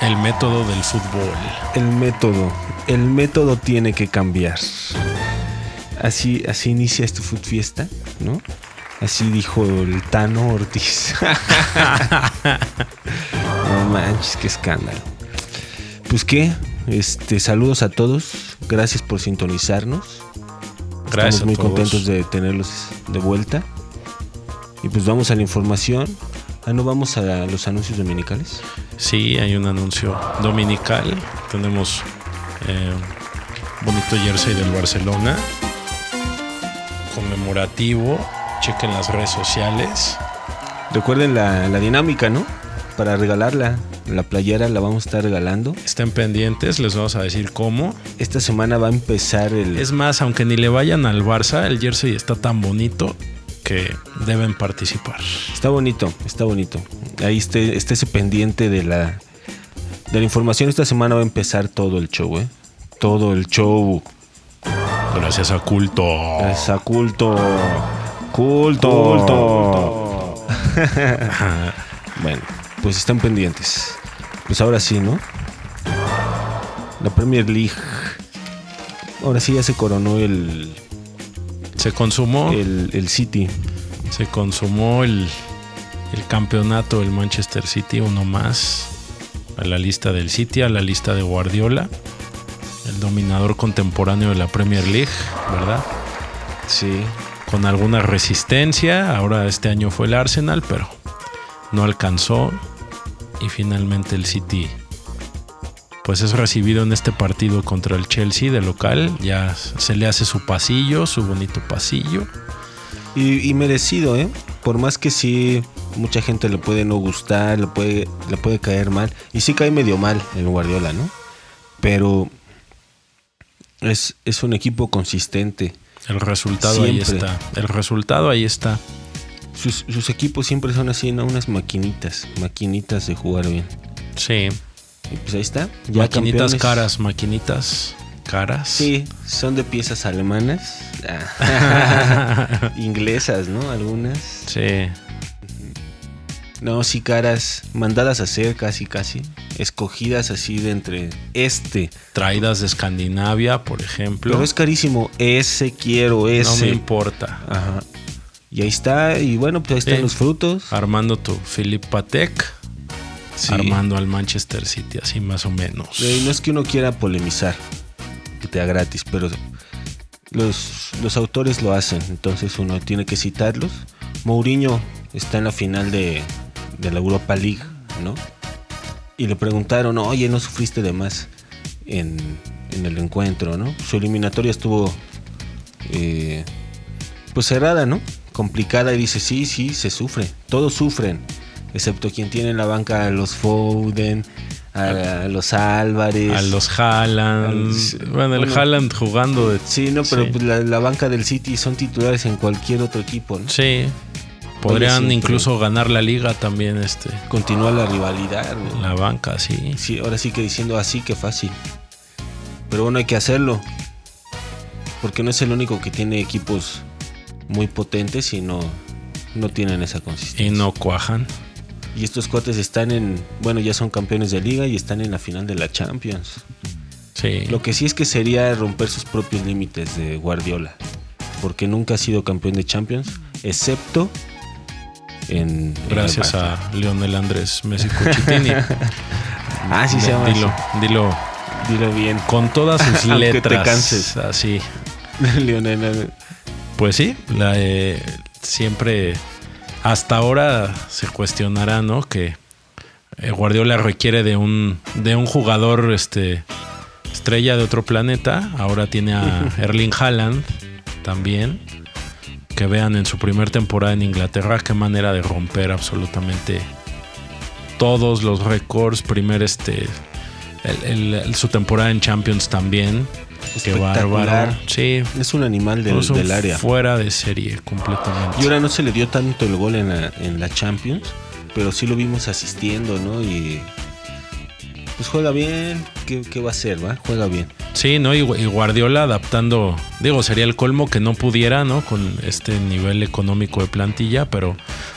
El método del fútbol. El método. El método tiene que cambiar. Así, así inicia este Food Fiesta, ¿no? Así dijo el Tano Ortiz. no manches, qué escándalo. Pues qué, este, saludos a todos. Gracias por sintonizarnos. Gracias Estamos muy a todos. contentos de tenerlos de vuelta. Y pues vamos a la información. Ah, no vamos a los anuncios dominicales. Sí, hay un anuncio dominical. Tenemos eh, bonito jersey del Barcelona. Conmemorativo. Chequen las redes sociales. Recuerden la, la dinámica, ¿no? Para regalarla. La playera la vamos a estar regalando. Estén pendientes, les vamos a decir cómo. Esta semana va a empezar el. Es más, aunque ni le vayan al Barça, el jersey está tan bonito que deben participar. Está bonito, está bonito. Ahí esté, estése pendiente de la, de la información. Esta semana va a empezar todo el show, ¿eh? Todo el show. Gracias a Culto. Esa culto. Culto. Culto. bueno, pues están pendientes. Pues ahora sí, ¿no? La Premier League. Ahora sí ya se coronó el, Se consumó, el, el City. se consumó el, el campeonato del Manchester City, uno más a la lista del City, a la lista de Guardiola, el dominador contemporáneo de la Premier League, ¿verdad? Sí. Con alguna resistencia, ahora este año fue el Arsenal, pero no alcanzó y finalmente el City pues es recibido en este partido contra el Chelsea de local, ya se le hace su pasillo, su bonito pasillo. Y, y merecido, ¿eh? Por más que sí, mucha gente le puede no gustar, le puede, le puede caer mal. Y sí cae medio mal el Guardiola, ¿no? Pero es, es un equipo consistente. El resultado ahí está. El resultado ahí está. Sus, sus equipos siempre son así, ¿no? Unas maquinitas, maquinitas de jugar bien. Sí. Y pues ahí está. Ya maquinitas campeones. caras, maquinitas caras. Sí, son de piezas alemanas. Ah. Inglesas, ¿no? Algunas. Sí. No, sí, caras. Mandadas a hacer casi, casi. Escogidas así de entre este. Traídas de Escandinavia, por ejemplo. Pero es carísimo. Ese quiero, no me ese. importa. Ajá. Y ahí está. Y bueno, pues ahí están Sí. los frutos. Armando tu Philip Patek. Sí. Armando al Manchester City, así más o menos. Eh, No es que uno quiera polemizar. Que te da gratis, pero los, los autores lo hacen. Entonces uno tiene que citarlos. Mourinho está en la final de, de la Europa League, ¿no? Y le preguntaron, oye, ¿no sufriste de más en, en el encuentro, ¿no? Su eliminatoria estuvo eh, pues cerrada, ¿no? Complicada y dice, sí, sí, se sufre. Todos sufren. Excepto quien tiene en la banca a los Foden, a, a los Álvarez. A los Haaland. Al- Bueno, el bueno. Haaland jugando de. Sí, no, pero Sí. pues la, la banca del City son titulares en cualquier otro equipo, ¿no? Sí. Podrían sí, incluso ganar la liga también, este. Continúa la rivalidad. La banca, sí. Sí, ahora sí que diciendo así que fácil. Pero bueno, hay que hacerlo. Porque no es el único que tiene equipos muy potentes y no, no tienen esa consistencia. Y no cuajan. Y estos cuates están en, bueno, ya son campeones de liga y están en la final de la Champions. Sí. Lo que sí es que sería romper sus propios límites de Guardiola. Porque nunca ha sido campeón de Champions, excepto en... Gracias a Lionel Andrés Messi Cuchitini. Ah, sí se llama Dilo, dilo. Dilo bien. Con todas sus Aunque te letras. canses. Así. Lionel. Pues sí, la, eh, siempre hasta ahora se cuestionará, ¿no? Que eh, Guardiola requiere de un, de un jugador este, estrella de otro planeta. Ahora tiene a Erling Haaland también. Que vean en su primer temporada en Inglaterra qué manera de romper absolutamente todos los récords. Primer este el- el- su temporada en Champions también. Qué bárbaro. Sí, Es un animal del, del área. Fuera de serie completamente. Y ahora no se le dio tanto el gol en la, en la Champions, pero sí lo vimos asistiendo, ¿no? Y pues juega bien. ¿Qué, qué va a hacer, va? Juega bien. Sí, ¿no? Y, y Guardiola adaptando, digo, sería el colmo que no pudiera, ¿no? Con este nivel económico de plantilla, pero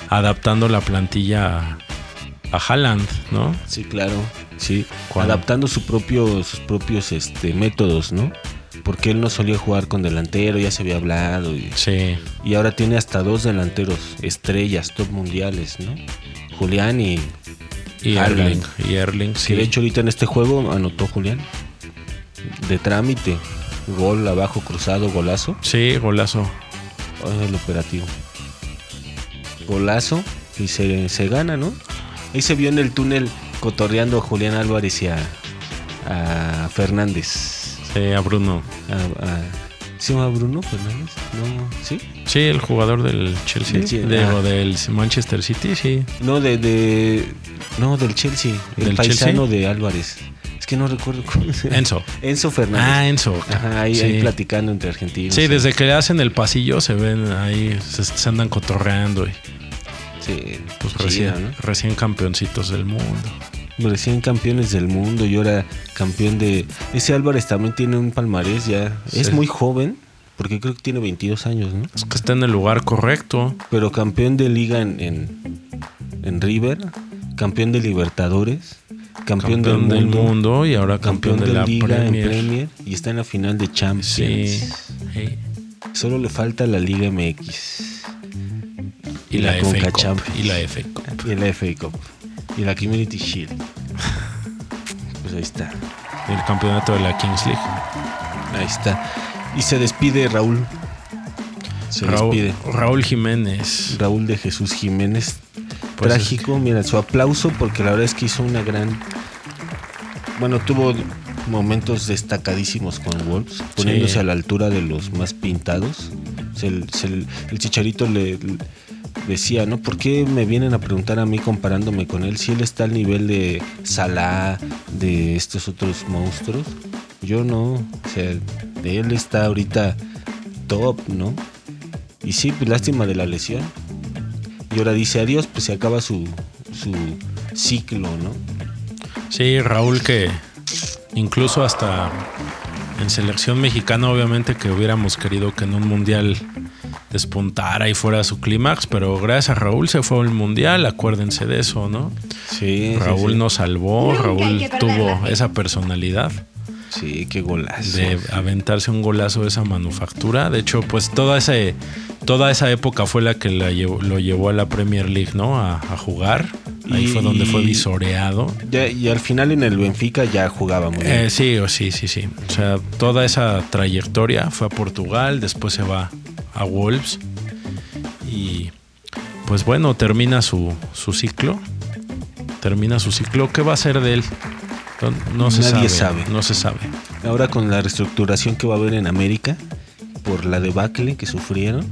adaptando la plantilla a, a Haaland, ¿no? Sí, claro. Sí. Adaptando su propio, sus propios este, métodos, ¿no? Porque él no solía jugar con delantero, ya se había hablado. Y, Sí, y ahora tiene hasta dos delanteros, estrellas, top mundiales, ¿no? Julián y. y. Erling, y Erling, Que sí. de hecho ahorita en este juego anotó Julián. De trámite. Gol abajo cruzado, golazo. Sí, golazo. El operativo. Golazo. Y se, se gana, ¿no? Ahí se vio en el túnel cotorreando a Julián Álvarez y a, a Fernández. Sí, a Bruno. A- a- ¿Se llama Bruno Fernández? No, ¿sí? Sí, el jugador del Chelsea. Del Chelsea, de- ah. o del Manchester City, sí. No, de, de. No, del Chelsea. El ¿Del paisano Chelsea? de Álvarez. Es que no recuerdo cómo se. Enzo. Enzo Fernández. Ah, Enzo. Ajá, ahí, sí. ahí platicando entre argentinos. Sí, desde que hacen el pasillo se ven ahí, se, se andan cotorreando y Sí, pues recién, ¿no? recién campeoncitos del mundo. Recién campeones del mundo y ahora campeón de... Ese Álvarez también tiene un palmarés ya. Sí. Es muy joven, porque creo que tiene 22 años, ¿no? Es que está en el lugar correcto. Pero campeón de liga en, en, en River, campeón de Libertadores, campeón, Campeón, del, del mundo, mundo y ahora campeón, campeón de, de, la liga Premier. en Premier y está en la final de Champions. Sí. Solo le falta la Liga MX Y, la, FA Conca Cup. Champions. Y la FA Cup. y la FA Cup y la Community Shield. Pues ahí está. El campeonato de la Kings League. Ahí está. Y se despide Raúl. Se Raúl, despide. Raúl Jiménez. Raúl de Jesús Jiménez. Pues Trágico. Mira, su aplauso porque la verdad es que hizo una gran... Bueno, tuvo momentos destacadísimos con Wolves, poniéndose Sí. a la altura de los más pintados. Se- se- el chicharito le decía, ¿no? ¿Por qué me vienen a preguntar a mí comparándome con él si él está al nivel de Salah, de estos otros monstruos? Yo no. O sea, de él está ahorita top, ¿no? Y sí, pues lástima de la lesión. Y ahora dice adiós, pues se acaba su, su ciclo, ¿no? Sí, Raúl que incluso hasta en selección mexicana obviamente que hubiéramos querido que en un mundial despuntara y fuera su clímax, pero gracias a Raúl se fue al mundial, acuérdense de eso, ¿no? Sí. Raúl sí, nos salvó, Nunca Raúl tuvo esa personalidad Sí, qué golazo. de aventarse un golazo de esa manufactura. De hecho, pues toda esa, toda esa época fue la que la lo llevó a la Premier League, ¿no? A, a jugar. Ahí Y- fue donde fue visoreado. Ya- y al final en el Benfica ya jugaba muy bien. Eh, sí, o sí, sí, sí. O sea, toda esa trayectoria fue a Portugal, después se va a Wolves y pues bueno, termina su, su ciclo. Termina su ciclo. ¿Qué va a ser de él? No, no se Nadie sabe, sabe. No se sabe. Ahora con la reestructuración que va a haber en América, por la debacle que sufrieron,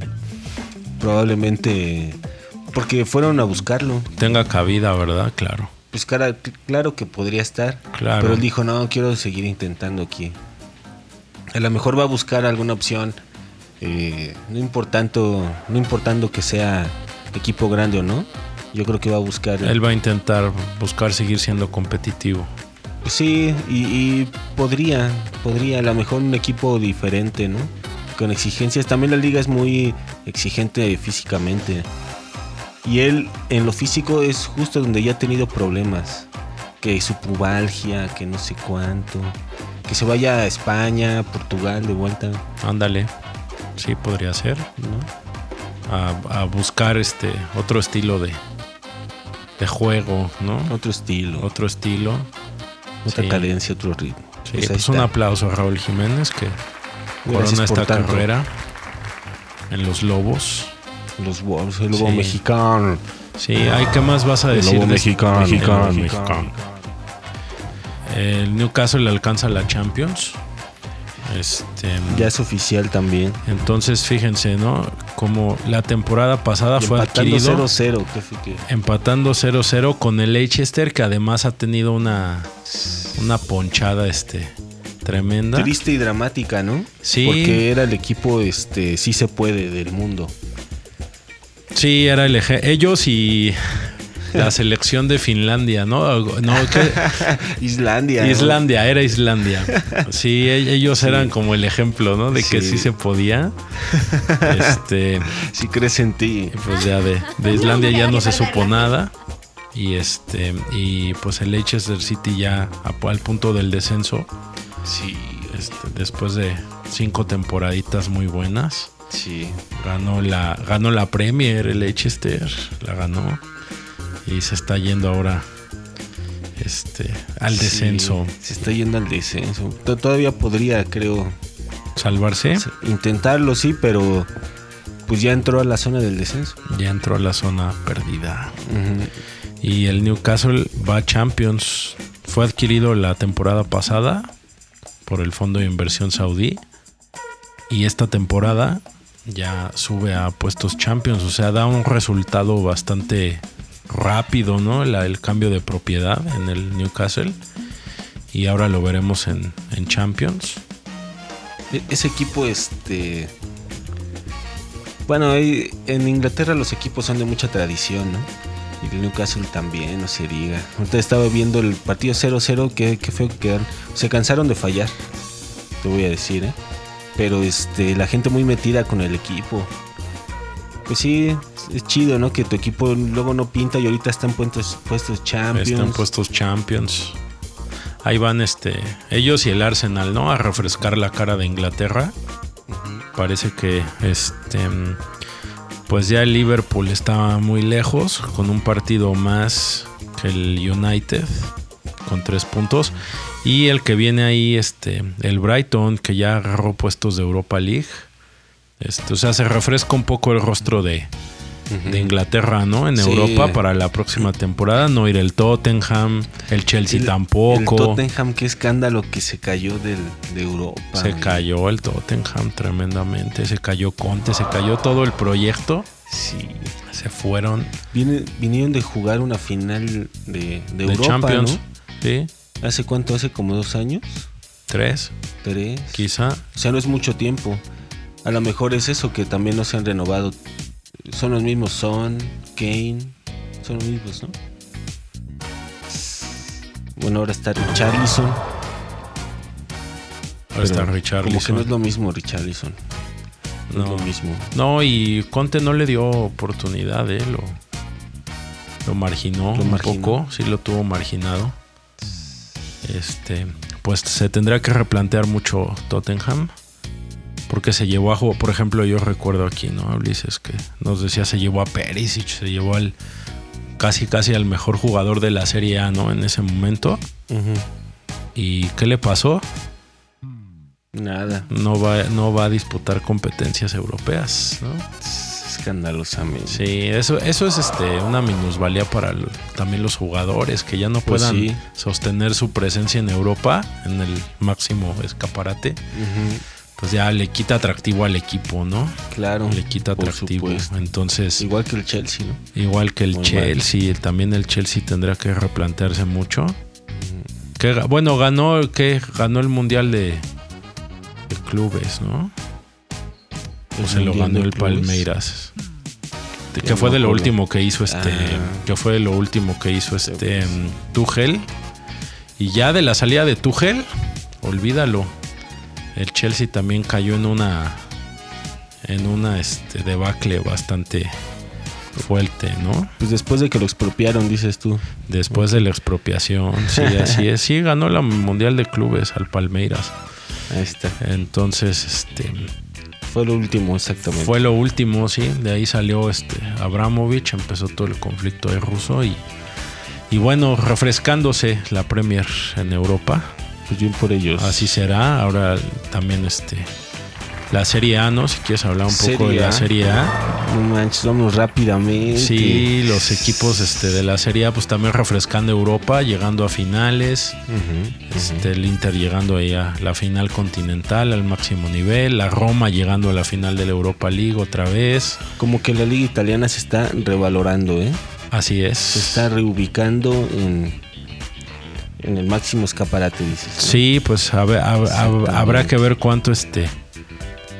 probablemente... Porque fueron a buscarlo. Tenga cabida, ¿verdad? Claro. Pues cara- claro que podría estar. Claro. Pero él dijo, no, quiero seguir intentando aquí. A lo mejor va a buscar alguna opción. Eh, no, importando, no importando que sea equipo grande o no. Yo creo que va a buscar... Él va a intentar buscar seguir siendo competitivo. Pues sí, y, y podría, podría, a lo mejor un equipo diferente, ¿no? Con exigencias. También la liga es muy exigente físicamente. Y él en lo físico es justo donde ya ha tenido problemas. Que su pubalgia, que no sé cuánto. Que se vaya a España, Portugal de vuelta, Ándale. Sí, podría ser. ¿no? A, a buscar este otro estilo de, de juego, ¿no? Otro estilo, Otro estilo. otra sí. cadencia, otro ritmo. Sí, Pues pues un aplauso a Raúl Jiménez que corona esta tanto. carrera en los Lobos. Los Wolves, el lobo Sí. mexicano. Sí, ay, ¿qué más vas a El decir? lobo de- mexicano. El lobo Mexicano. mexicano. El Newcastle le alcanza la Champions. Este, Ya es oficial también. entonces fíjense, ¿no? Como la temporada pasada Y fue empatando adquirido 0-0. que empatando 0-0 con el Leicester que además ha tenido una una ponchada este tremenda. Triste y dramática, ¿no? Sí. Porque era el equipo, este, sí se puede del mundo. Sí, era el eje- ellos y la selección de Finlandia, ¿no? No, ¿qué? Islandia. ¿no? Islandia, era Islandia. Sí, e- ellos eran como el ejemplo, ¿no? De que Sí. sí se podía. Este, Sí crees en ti. pues ya de, de Islandia ya no se supo nada. Y este y pues el Leicester City ya al punto del descenso, Sí, este, después de cinco temporaditas muy buenas, sí. ganó la ganó la Premier el Leicester, la ganó y se está yendo ahora este al Sí, descenso, se está yendo al descenso. To- Todavía podría, creo, salvarse. intentarlo, sí, pero pues ya entró a la zona del descenso. Ya entró a la zona perdida. Y el Newcastle va a Champions. Fue adquirido la temporada pasada por el Fondo de Inversión Saudí. Y esta temporada ya sube a puestos Champions. O sea, da un resultado bastante rápido, ¿no? El cambio de propiedad en el Newcastle. Y ahora lo veremos en, Champions. E- Ese equipo, este. Bueno, en Inglaterra los equipos son de mucha tradición, ¿no? Y el Newcastle también, no se diga. Ahorita estaba viendo el partido 0-0, que, que feo que quedaron. Se cansaron de fallar, te voy a decir, ¿eh? Pero este, la gente muy metida con el equipo. Pues sí, es chido, ¿no? Que tu equipo luego no pinta y ahorita están puestos, puestos Champions. Están puestos Champions. Ahí van este ellos y el Arsenal, ¿no? A refrescar la cara de Inglaterra. Parece que este pues ya el Liverpool está muy lejos con un partido más que el United con tres puntos y el que viene ahí este el Brighton que ya agarró puestos de Europa League. Este, o sea, se refresca un poco el rostro de, de Inglaterra, ¿no? En Sí. Europa para la próxima temporada. No ir el Tottenham, el Chelsea El- tampoco. El Tottenham, qué escándalo que se cayó del, de Europa. se cayó el Tottenham tremendamente. Se cayó Conte, se cayó todo el proyecto. Sí. Se fueron Viene- vinieron de jugar una final de, de de Europa, Champions. Sí, ¿no? ¿Hace cuánto? ¿Hace como dos años? tres, ¿Tres? quizá. O sea, no es mucho tiempo. A lo mejor es eso, que también no se han renovado. Son los mismos Son, Kane. Son los mismos, ¿no? Bueno, ahora está Richarlison. Ahora está pero Como que no Richarlison. es lo mismo Richarlison. No, No. es lo mismo. No, y Conte no le dio oportunidad, ¿eh? Lo, lo marginó Lo un marginó. poco, sí lo tuvo marginado. Este, pues se tendrá que replantear mucho Tottenham. Porque se llevó a jugar, por ejemplo, yo recuerdo aquí, ¿no? Ulises, que nos decía, se llevó a Perisic, se llevó al casi casi al mejor jugador de la Serie A, ¿no? En ese momento. ¿Y qué le pasó? Nada. No va, no va a disputar competencias europeas, ¿no? Escandalosamente. Sí, eso, eso es este, una minusvalía para el- también los jugadores que ya no Pues puedan sí. sostener su presencia en Europa en el máximo escaparate. Ujú. Pues ya le quita atractivo al equipo, ¿no? Claro. Le quita por atractivo. supuesto. Entonces, Igual que el Chelsea, ¿no? igual que el Muy Chelsea, también el Chelsea tendrá que replantearse mucho. Que, bueno, ganó, que ganó el Mundial de, de clubes, ¿no? O se lo ganó el. Palmeiras. De- que fue no de lo último que hizo este. Ah. Que fue de lo último que hizo este mm, Tuchel. Y ya de la salida de Tuchel, olvídalo. El Chelsea también cayó en una. En una este, debacle bastante fuerte, ¿no? Pues después de que lo expropiaron, dices tú. Después de la expropiación. Sí, así es. Sí, ganó la Mundial de Clubes al Palmeiras. Ahí está. Entonces, este. Fue lo último, exactamente. Fue lo último, sí. De ahí salió este Abramovich, empezó todo el conflicto de ruso y, y bueno, refrescándose la Premier en Europa. Pues bien por ellos. Así será. Ahora también este la Serie A, ¿no? Si quieres hablar un poco de la. Serie A. No manches, vamos rápidamente. Sí, los equipos este, de la Serie A pues también refrescando Europa, llegando a finales. Este, el Inter llegando ahí a la final continental al máximo nivel, la Roma llegando a la final de la Europa League otra vez. Como que la liga italiana se está revalorando, ¿eh? Así es. Se está reubicando en, en el máximo escaparate, dices. ¿no? Sí, pues a ver, hab- Exactamente. habrá que ver cuánto este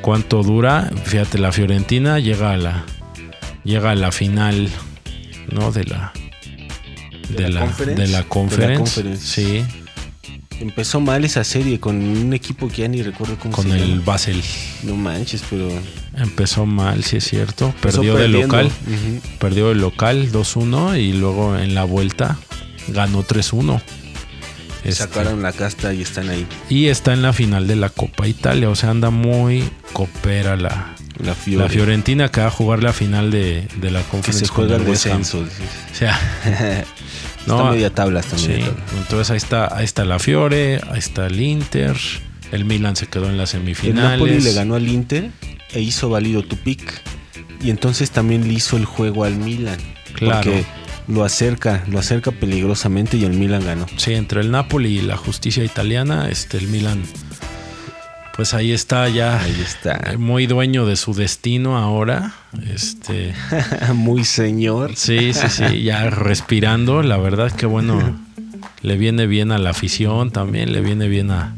cuánto dura. Fíjate, la Fiorentina llega a la llega a la final, ¿no? De la ¿De de la la conference? de la De la conference. Sí. Empezó mal esa serie con un equipo que ya ni recuerdo cómo Con se el llama. Basel. No manches, pero. Empezó mal, sí es cierto. empezó Perdió de local. Ujú. Perdió de local 2-1 y luego en la vuelta ganó 3-1. Este, Sacaron la casta y están ahí. y está en la final de la Copa Italia. O sea, anda muy copera la, La Fiore. la Fiorentina que va a jugar la final de, de la Que Conference se juega el el descenso. O sea, está No, media tabla, está sí. media tabla. Entonces ahí está, ahí está la Fiore, ahí está el Inter. El Milan se quedó en El semifinales. Napoli le ganó al Inter e hizo válido tu pick. Y entonces también le hizo el juego al Milan. Claro. Porque lo acerca, lo acerca peligrosamente y el Milan ganó. Sí, entre el Napoli y la justicia italiana, este, el Milan, pues ahí está ya Ahí está. muy dueño de su destino ahora. Este, Muy señor. sí, sí, sí, ya respirando. La verdad que bueno, le viene bien a la afición también, le viene bien a,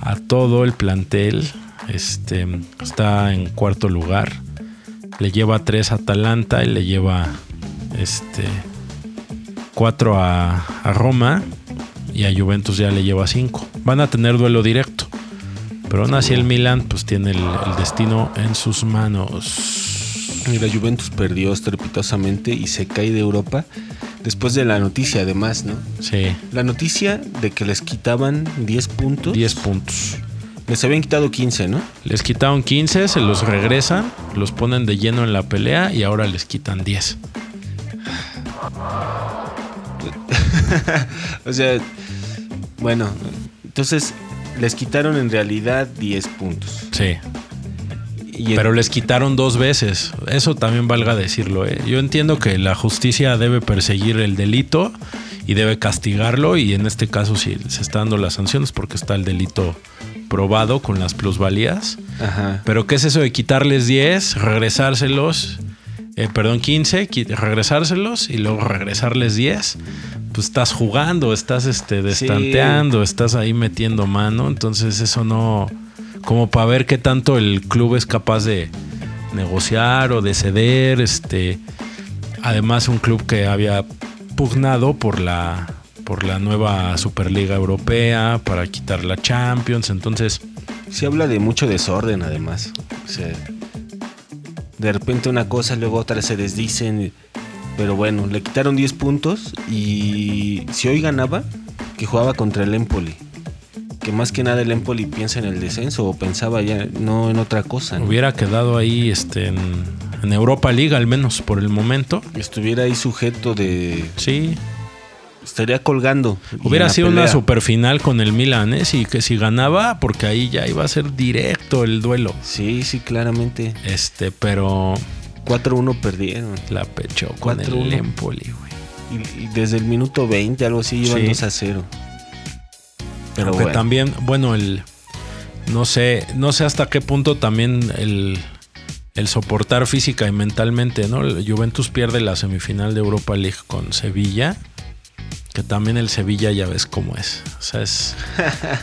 a todo el plantel. Este, está en cuarto lugar. Le lleva tres a Atalanta y le lleva este cuatro a, a Roma y a Juventus ya le lleva cinco. Van a tener duelo directo. Pero aún así el Milan pues tiene el, el destino en sus manos. Y la Juventus perdió estrepitosamente y se cae de Europa después de la noticia, además, ¿no? Sí, La noticia de que les quitaban 10 puntos. 10 puntos. Les habían quitado 15, ¿no? Les quitaron 15, se los regresan, los ponen de lleno en la pelea y ahora les quitan 10. O sea, bueno, entonces les quitaron en realidad 10 puntos. Sí. Y Pero les quitaron dos veces. Eso también valga decirlo. ¿eh? Yo entiendo que la justicia debe perseguir el delito y debe castigarlo. Y en este caso, si se está dando las sanciones porque está el delito probado con las plusvalías. Ajá. Pero ¿qué es eso de quitarles 10, regresárselos? Eh, perdón, 15, qui- regresárselos y luego regresarles 10. Pues estás jugando, estás este, destanteando, estás ahí metiendo mano. Entonces eso no... Como para ver qué tanto el club es capaz de negociar o de ceder. Este, además un club que había pugnado por la, por la nueva Superliga Europea, para quitar la Champions. Entonces... Se habla de mucho desorden, además. O sea, de repente una cosa, luego otra se desdicen. Pero bueno, le quitaron 10 puntos y si hoy ganaba, que jugaba contra el Empoli. Que más que nada el Empoli piensa en el descenso o pensaba ya no en otra cosa. ¿no? Hubiera quedado ahí este, en, en Europa League, al menos por el momento. Estuviera ahí sujeto de... Sí. Estaría colgando. Hubiera sido una pelea. superfinal con el Milan, ¿eh? Sí, que si ganaba, porque ahí ya iba a ser directo el duelo. Sí, sí, claramente. Este, pero 4-1 perdieron. la pechó con 4-1. el Empoli, güey. Y, y desde el minuto 20, algo así, iban Sí. 2 a 0. Pero Aunque bueno. también, bueno, el. No sé, no sé hasta qué punto también el, el soportar física y mentalmente, ¿no? Juventus pierde la semifinal de Europa League con Sevilla. Que también el Sevilla ya ves cómo es. O sea, es,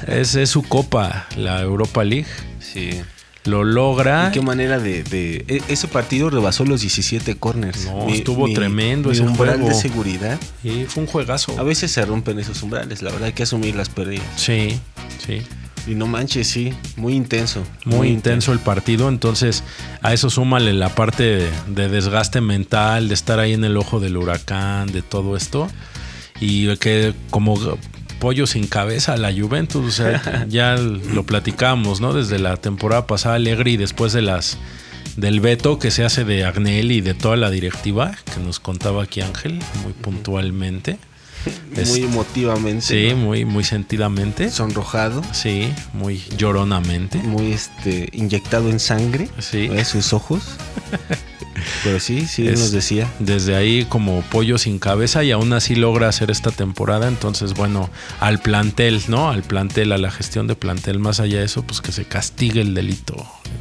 es, es su copa, la Europa League. Sí. Lo logra. ¿Y qué manera de, de- e- Ese partido rebasó los 17 corners. No, estuvo tremendo ese umbral juego. de seguridad. Y fue un juegazo. A veces se rompen esos umbrales, la verdad hay que asumir las pérdidas. Sí, sí. Y no manches, sí, muy intenso. Muy, intenso el partido, entonces a eso súmale la parte de, de desgaste mental, de estar ahí en el ojo del huracán, de todo esto. Y que como pollo sin cabeza la Juventus, o sea, ya lo platicamos, ¿no? Desde la temporada pasada Alegre y después de las del veto que se hace de Agnelli y de toda la directiva, que nos contaba aquí Ángel muy puntualmente. Muy emotivamente. Sí, ¿no? muy, muy sentidamente. Sonrojado. Sí, muy lloronamente. Muy este, inyectado en sangre. Sí. Sus ojos. Pero sí, sí, Es- nos decía. Desde ahí como pollo sin cabeza y aún así logra hacer esta temporada. Entonces, bueno, al plantel, ¿no? Al plantel, a la gestión de plantel, más allá de eso, pues que se castigue el delito.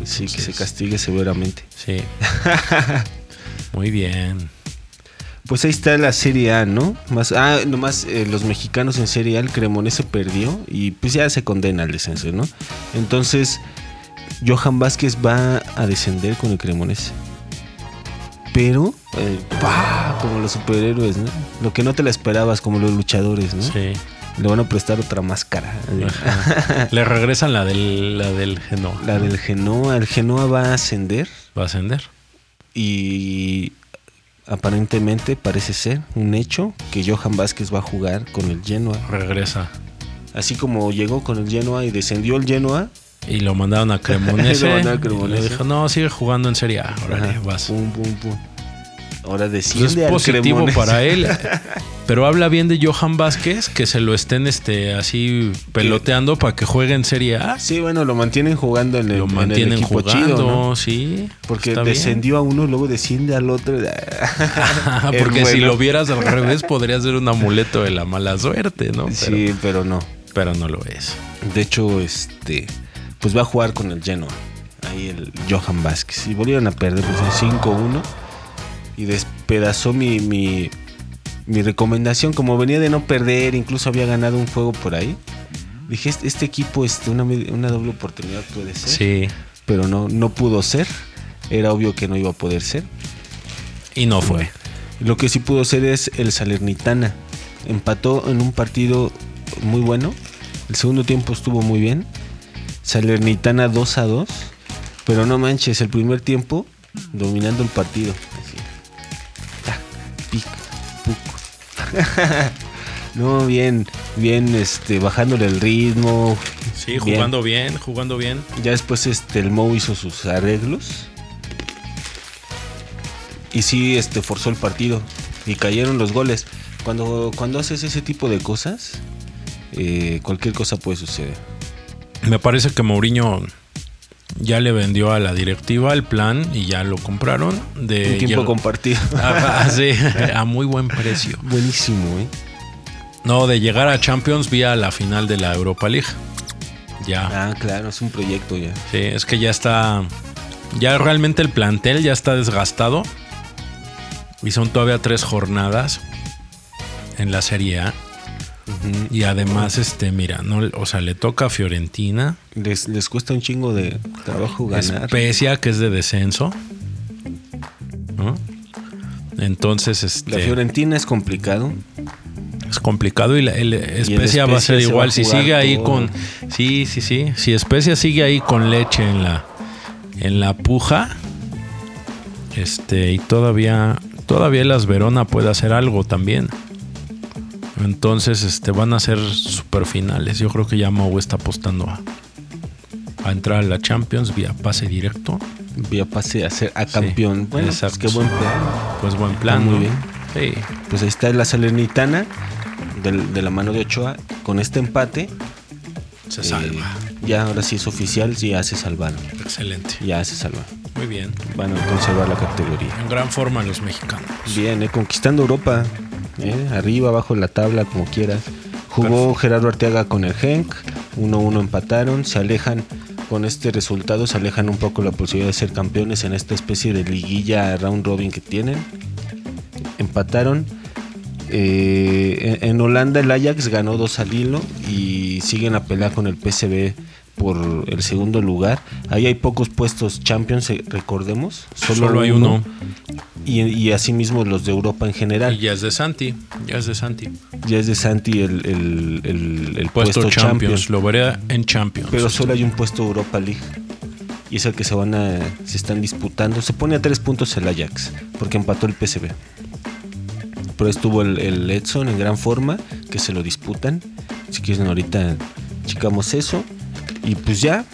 Sí, que se castigue severamente. Sí. Muy bien. Pues ahí está la Serie A, ¿no? Más, ah, nomás eh, los mexicanos en Serie A, el Cremonese perdió y pues ya se condena al descenso, ¿no? Entonces, Johan Vázquez va a descender con el Cremonese. Pero, eh, ¡pah! como los superhéroes, ¿no? Lo que no te la esperabas, como los luchadores, ¿no? Sí. Le van a prestar otra máscara. Ajá. Le regresan la del, la del Genoa. La del Genoa. El Genoa va a ascender Va a ascender. y aparentemente parece ser un hecho que Johan Vázquez va a jugar con el Genoa. Regresa. Así como llegó con el Genoa y descendió el Genoa. Y lo mandaron a Cremonese. Lo mandaron a y Cremonese. le dijo, no, sigue jugando en Serie A. Órale, ajá, vas. pum, pum, pum. Ahora desciende es al positivo Cremonese. para él. Pero habla bien de Johan Vázquez, que se lo estén este, así peloteando para que juegue en Serie A. Sí, bueno, lo mantienen jugando en el, Lo en el mantienen equipo jugando, chido, ¿no? sí. Porque bien. descendió a uno, luego desciende al otro. Porque si lo vieras al revés, podría ser un amuleto de la mala suerte, ¿no? Pero, Sí, pero no. pero no lo es. De hecho, este, pues va a jugar con el Genoa. Ahí el Johan Vázquez. Y volvieron a perder pues, en 5-1. Y despedazó mi, mi, mi recomendación. Como venía de no perder, incluso había ganado un juego por ahí. Dije, este, este equipo, este, una, una doble oportunidad puede ser. Sí. Pero no, no pudo ser. Era obvio que no iba a poder ser. Y no fue. Lo que sí pudo ser es el Salernitana. Empató en un partido muy bueno. El segundo tiempo estuvo muy bien. Salernitana 2 a 2. Pero no manches, el primer tiempo dominando el partido. Así. Tac, pic, puc. no, bien, bien, este, bajándole el ritmo. Sí, jugando bien, jugando bien. Ya después este, el Mou hizo sus arreglos. Y sí, este, forzó el partido. Y cayeron los goles. Cuando, cuando haces ese tipo de cosas, eh, cualquier cosa puede suceder. Me parece que Mourinho ya le vendió a la directiva el plan y ya lo compraron de Un tiempo compartido. Ajá, sí, a muy buen precio. Buenísimo, ¿eh? No, de llegar a Champions vía la final de la Europa League. Ya. Ah, claro, es un proyecto ya. Sí, es que ya está. Ya realmente el plantel ya está desgastado. Y son todavía tres jornadas en la Serie A. Y además, este, mira, no, o sea, le toca a Fiorentina, les, les cuesta un chingo de trabajo ganar. Especia, que es de descenso. ¿no? Entonces, La este, Fiorentina es complicado. es complicado y la, el Especia va a ser igual. a Si sigue ahí todo. con. Sí, sí, sí. Si Especia sigue ahí con leche en la, en la puja. Este, y todavía. Todavía las Verona puede hacer algo también. Entonces, este, van a ser super finales. Yo creo que ya Mau está apostando a, a entrar a la Champions vía pase directo. Ya pase a ser a Sí, campeón. bueno, pues exacto. qué buen plan. Pues buen plan. Muy ¿no? bien. Sí. Pues ahí está la Salernitana de la mano de Ochoa. Con este empate, Se eh, salva. ya ahora sí es oficial, sí ya se salvaron. Excelente. Ya se salvaron. Muy bien. Van a conservar la categoría. En gran forma los mexicanos. Bien, eh, conquistando Europa. Eh, arriba, abajo de la tabla, como quieras. Jugó Gerardo Arteaga con el Genk. 1-1 empataron. Se alejan con este resultado, se alejan un poco la posibilidad de ser campeones en esta especie de liguilla round robin que tienen. Empataron. Eh, en, en Holanda el Ajax ganó 2 al hilo y siguen a pelear con el PSV por el segundo lugar. Ahí hay pocos puestos champions, eh, recordemos. Solo hay uno. Y, y asimismo los de Europa en Y general. ya es de Santi. Ya es de Santi. Ya es de Santi el, el- el- el Puesto, puesto, Champions. Champions. Lo veré en Champions. Pero solo hay un puesto Europa League. Y es el que se van a. se están disputando. Se pone a tres puntos el Ajax. Porque empató el PSV. Pero estuvo el, el Edson en gran forma. Que se lo disputan. Si quieren ahorita checamos eso. Y pues ya.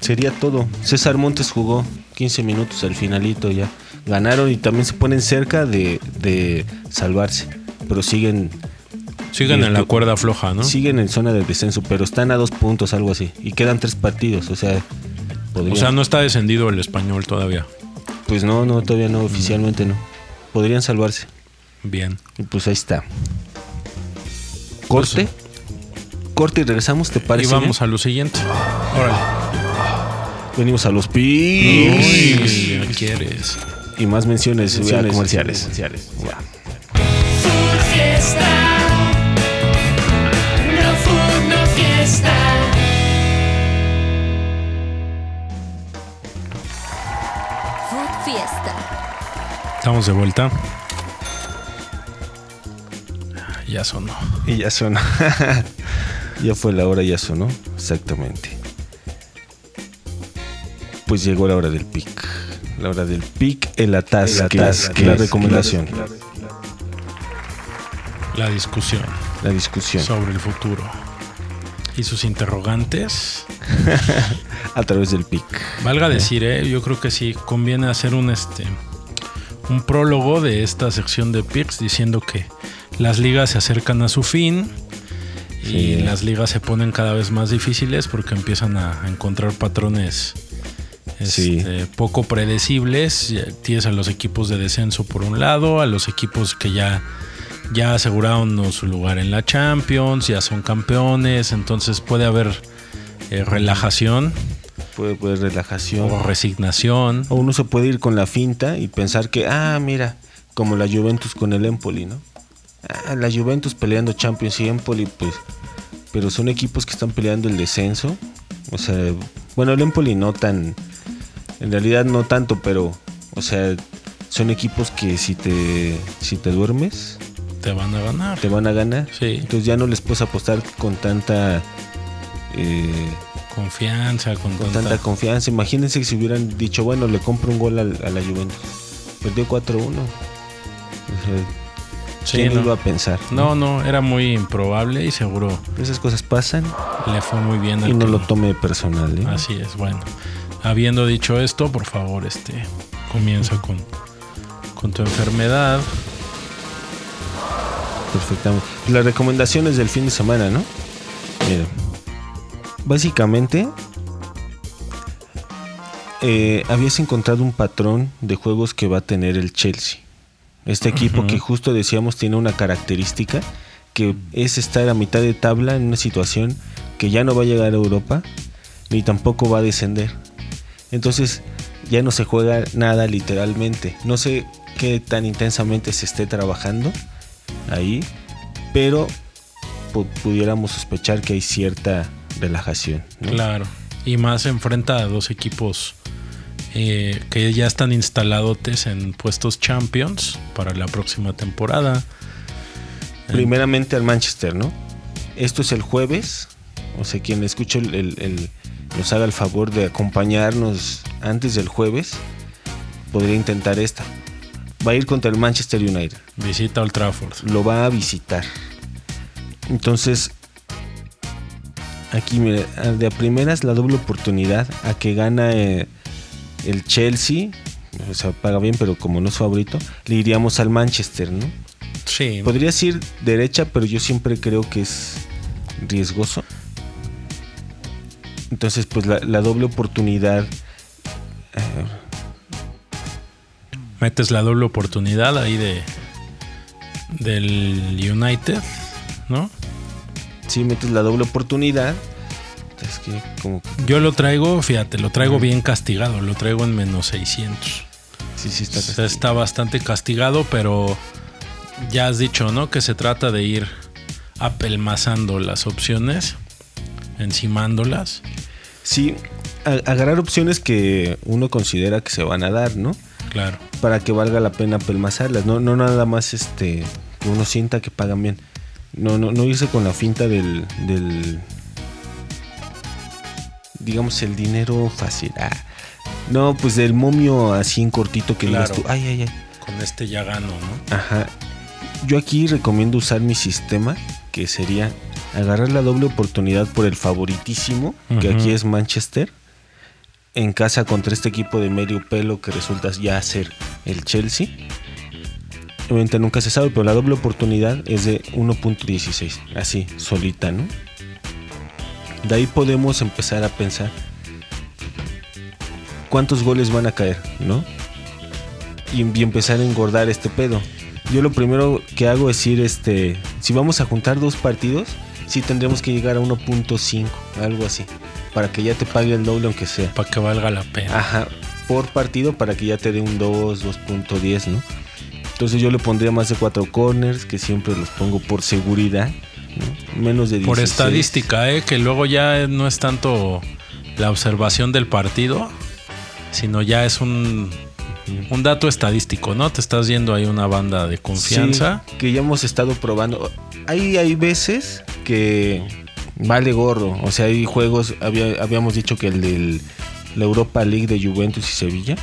Sería todo. César Montes jugó 15 minutos al finalito ya. Ganaron y también se ponen cerca de, de salvarse. Pero siguen Siguen en la cuerda floja, ¿no? Siguen en zona de descenso, pero están a dos puntos, algo así. Y quedan tres partidos, o sea, podrían- O sea, no está descendido el español todavía. Pues no, no, todavía no, oficialmente no. Podrían salvarse. Bien. Y pues ahí está. Corte. Corte y regresamos, ¿te Y parece? vamos bien? a lo siguiente. Órale. Venimos a los. Uy, ya quieres. Y más menciones, Menciones, comerciales. comerciales. Food Fiesta. No food, no fiesta. Food Fiesta. Estamos de vuelta. Ya sonó. Y ya sonó. ya fue la hora, ya sonó. Exactamente. Pues llegó la hora del pick. La hora del pick, el atasque, El atasque, la recomendación, La discusión la discusión sobre el futuro. Y sus interrogantes. a través del pick. Valga decir, ¿eh? yo creo que sí conviene hacer un este un prólogo de esta sección de picks diciendo que las ligas se acercan a su fin y Sí. las ligas se ponen cada vez más difíciles porque empiezan a, a encontrar patrones Sí. este, poco predecibles. Tienes a los equipos de descenso por un lado, a los equipos que ya, ya aseguraron su lugar en la Champions, ya son campeones, entonces puede haber eh, relajación Puede, puede relajación. o resignación. O uno se puede ir con la finta y pensar que, ah, mira, como la Juventus con el Empoli, ¿no? Ah, la Juventus peleando Champions y Empoli, pues. Pero son equipos que están peleando el descenso. O sea, bueno, el Empoli no tan. En realidad no tanto, pero. O sea, son equipos que si te, si te duermes, te van a ganar. te van a ganar. Sí. Entonces ya no les puedes apostar con tanta. eh, Confianza, con, con tanta- tanta confianza. Imagínense que si hubieran dicho, bueno, le compro un gol al- a, la Juventus. Perdió 4-1. O sea, Sí, ¿Quién no. iba a pensar? No, no, era muy improbable y seguro Esas cosas pasan le fue muy bien. y no lo tome personal. ¿eh? Así es, bueno. Habiendo dicho esto, por favor, este comienza con, con tu enfermedad. Perfectamente. Las recomendaciones del fin de semana, ¿no? Miren. Básicamente, eh, habías encontrado un patrón de juegos que va a tener el Chelsea. Este equipo que justo decíamos tiene una característica que es estar a mitad de tabla en una situación que ya no va a llegar a Europa ni tampoco va a descender. Entonces ya no se juega nada literalmente. No sé qué tan intensamente se esté trabajando ahí, pero pu- pudiéramos sospechar que hay cierta relajación. ¿no? Claro. Y más se enfrenta a dos equipos eh, que ya están instalados en puestos champions para la próxima temporada. Primeramente al Manchester, ¿no? Esto es el jueves. O sea, quien escuche el, el- el- nos haga el favor de acompañarnos antes del jueves, podría intentar esta. Va a ir contra el Manchester United. Visita Old Trafford. Lo va a visitar. Entonces, aquí mire, de a primeras la doble oportunidad a que gana eh, el Chelsea. O sea, paga bien, pero como no es favorito, le iríamos al Manchester, ¿no? Sí. Podrías ir derecha, pero yo siempre creo que es riesgoso. Entonces, pues la, la doble oportunidad. eh, Metes la doble oportunidad ahí de del United, ¿no? si metes la doble oportunidad. Es que como que Yo lo traigo, fíjate, lo traigo bien castigado, lo traigo en menos 600. sí, sí está. O sea, está bastante castigado, pero ya has dicho, ¿no? Que se trata de ir apelmazando las opciones, encimándolas. Sí, agarrar opciones que uno considera que se van a dar, ¿no? Claro. Para que valga la pena pelmazarlas, no, no nada más este que uno sienta que pagan bien. No, no, no irse con la finta del, del digamos el dinero fácil. Ah, no, pues del momio así en cortito que digas Claro. tú, ay, ay, ay. Con este ya gano, ¿no? Ajá. Yo aquí recomiendo usar mi sistema, que sería agarrar la doble oportunidad por el favoritísimo, que aquí es Manchester, en casa contra este equipo de medio pelo que resulta ya ser el Chelsea. Obviamente nunca se sabe, pero la doble oportunidad es de 1.16, así, solita, ¿no? De ahí podemos empezar a pensar cuántos goles van a caer, ¿no? y, y empezar a engordar este pedo. Yo lo primero que hago es ir, este, si vamos a juntar dos partidos, sí tendremos que llegar a 1.5, algo así, para que ya te pague el doble aunque sea. Para que valga la pena. Ajá, por partido para que ya te dé un 2, 2.10, ¿no? Entonces yo le pondría más de 4 corners, que siempre los pongo por seguridad, ¿no? Menos de 16. Por estadística, ¿eh? Que luego ya no es tanto la observación del partido, sino ya es un, un dato estadístico, ¿no? Te estás yendo ahí una banda de confianza. Sí, que ya hemos estado probando. hay, hay veces que vale gorro. O sea, hay juegos, había- habíamos dicho que el de la Europa League de Juventus y Sevilla.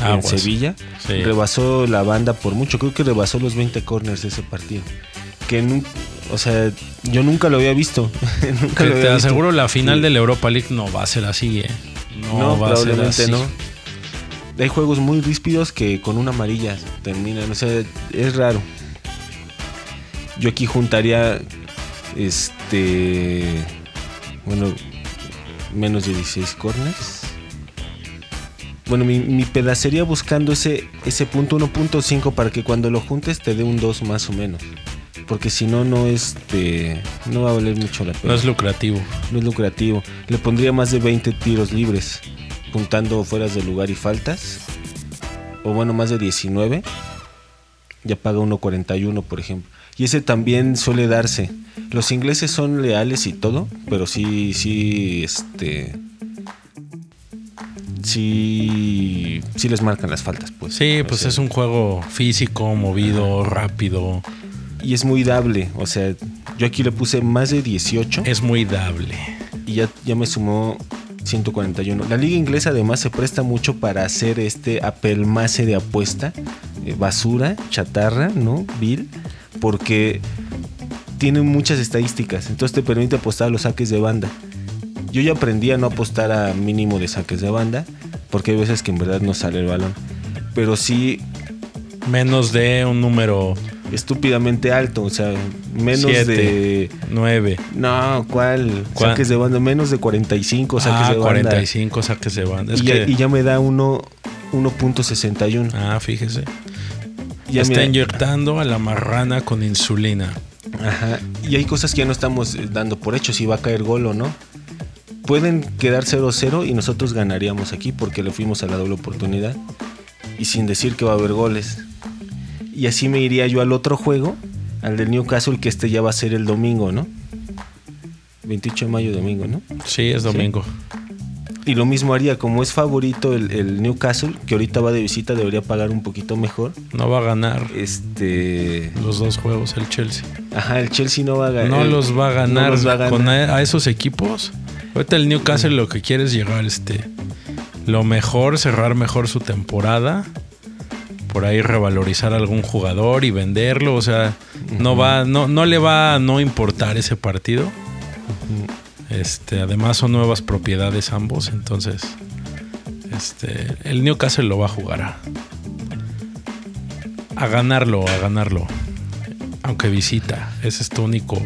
en Aguas. Sevilla. Sí. Rebasó la banda por mucho. Creo que rebasó los 20 corners de ese partido. Que nun- o sea, yo nunca lo había visto. nunca lo te había visto. aseguro la final Sí. de la Europa League no va a ser así, ¿eh? No, No, va a ser probablemente así. no. Hay juegos muy ríspidos que con una amarilla terminan. O sea, es raro. Yo aquí juntaría. Este. Bueno. Menos de 16 corners. Bueno, mi, mi pedacería buscando ese, ese punto 1.5 para que cuando lo juntes te dé un 2 más o menos. Porque si no, no este, no va a valer mucho la pena No es lucrativo. no es lucrativo. Le pondría más de 20 tiros libres, juntando fueras de lugar y faltas. O bueno, más de 19. Ya paga 1.41, por ejemplo. Y ese también suele darse. Los ingleses son leales y todo, pero sí, sí, este... Sí, sí les marcan las faltas, pues. Sí, O pues sea, es un juego físico, movido, rápido. Y es muy dable, o sea, yo aquí le puse más de 18. Es muy dable. y ya, ya me sumó 141. La liga inglesa además se presta mucho para hacer este apelmace de apuesta, eh, basura, chatarra, ¿no? Bill, porque tiene muchas estadísticas, entonces te permite apostar a los saques de banda. Yo ya aprendí a no apostar a mínimo de saques de banda, porque hay veces que en verdad no sale el balón, pero sí Menos de un número estúpidamente alto, o sea, menos Siete. de... 9. No, ¿cuál? ¿Cuál? Saques de banda, menos de 45 saques Ah, de banda. 45 saques de banda. Es y, ya, que, y ya me da uno 1.61. Ah, fíjese. Ya Está mira- inyectando a la marrana con insulina. Ajá. Y hay cosas que ya no estamos eh, dando por hecho, si va a caer gol o no. Pueden quedar 0-0 y nosotros ganaríamos aquí porque le fuimos a la doble oportunidad. Y sin decir que va a haber goles. Y así me iría yo al otro juego, al del Newcastle, que este ya va a ser el domingo, ¿no? 28 de mayo, domingo, ¿no? Sí, es domingo. Y lo mismo haría, como es favorito el, el Newcastle, que ahorita va de visita, debería pagar un poquito mejor. No va a ganar Este. los dos juegos el Chelsea. Ajá, el Chelsea no va a ganar. No los va a ganar, los va a ganar. con a, a esos equipos. Ahorita el Newcastle lo que quiere es llegar este lo mejor, cerrar mejor su temporada. Por ahí revalorizar a algún jugador y venderlo, o sea, no va no no le va a no importar ese partido. Este, además son nuevas propiedades ambos, entonces este el Newcastle lo va a jugar a, a ganarlo, a ganarlo. Aunque visita, ese es tu único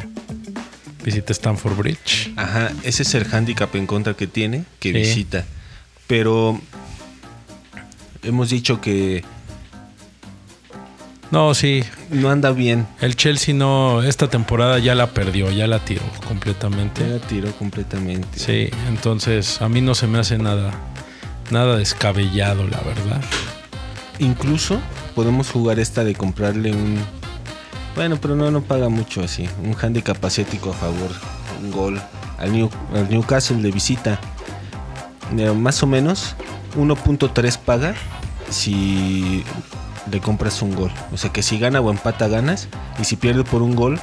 visita Stanford Bridge. Ajá, ese es el handicap en contra que tiene, que Sí. visita. Pero hemos dicho que No, sí, no anda bien. el Chelsea no esta temporada ya la perdió, ya la tiró Ya completamente. la tiró completamente. Sí, entonces a mí no se me hace nada nada descabellado, la verdad. Incluso podemos jugar esta de comprarle un. Bueno, pero no, no paga mucho así. Un handicap asiático a favor. Un gol al, New- al Newcastle de visita. Mira, más o menos 1.3 paga si le compras un gol. O sea que si gana o empata ganas. Y si pierde por un gol,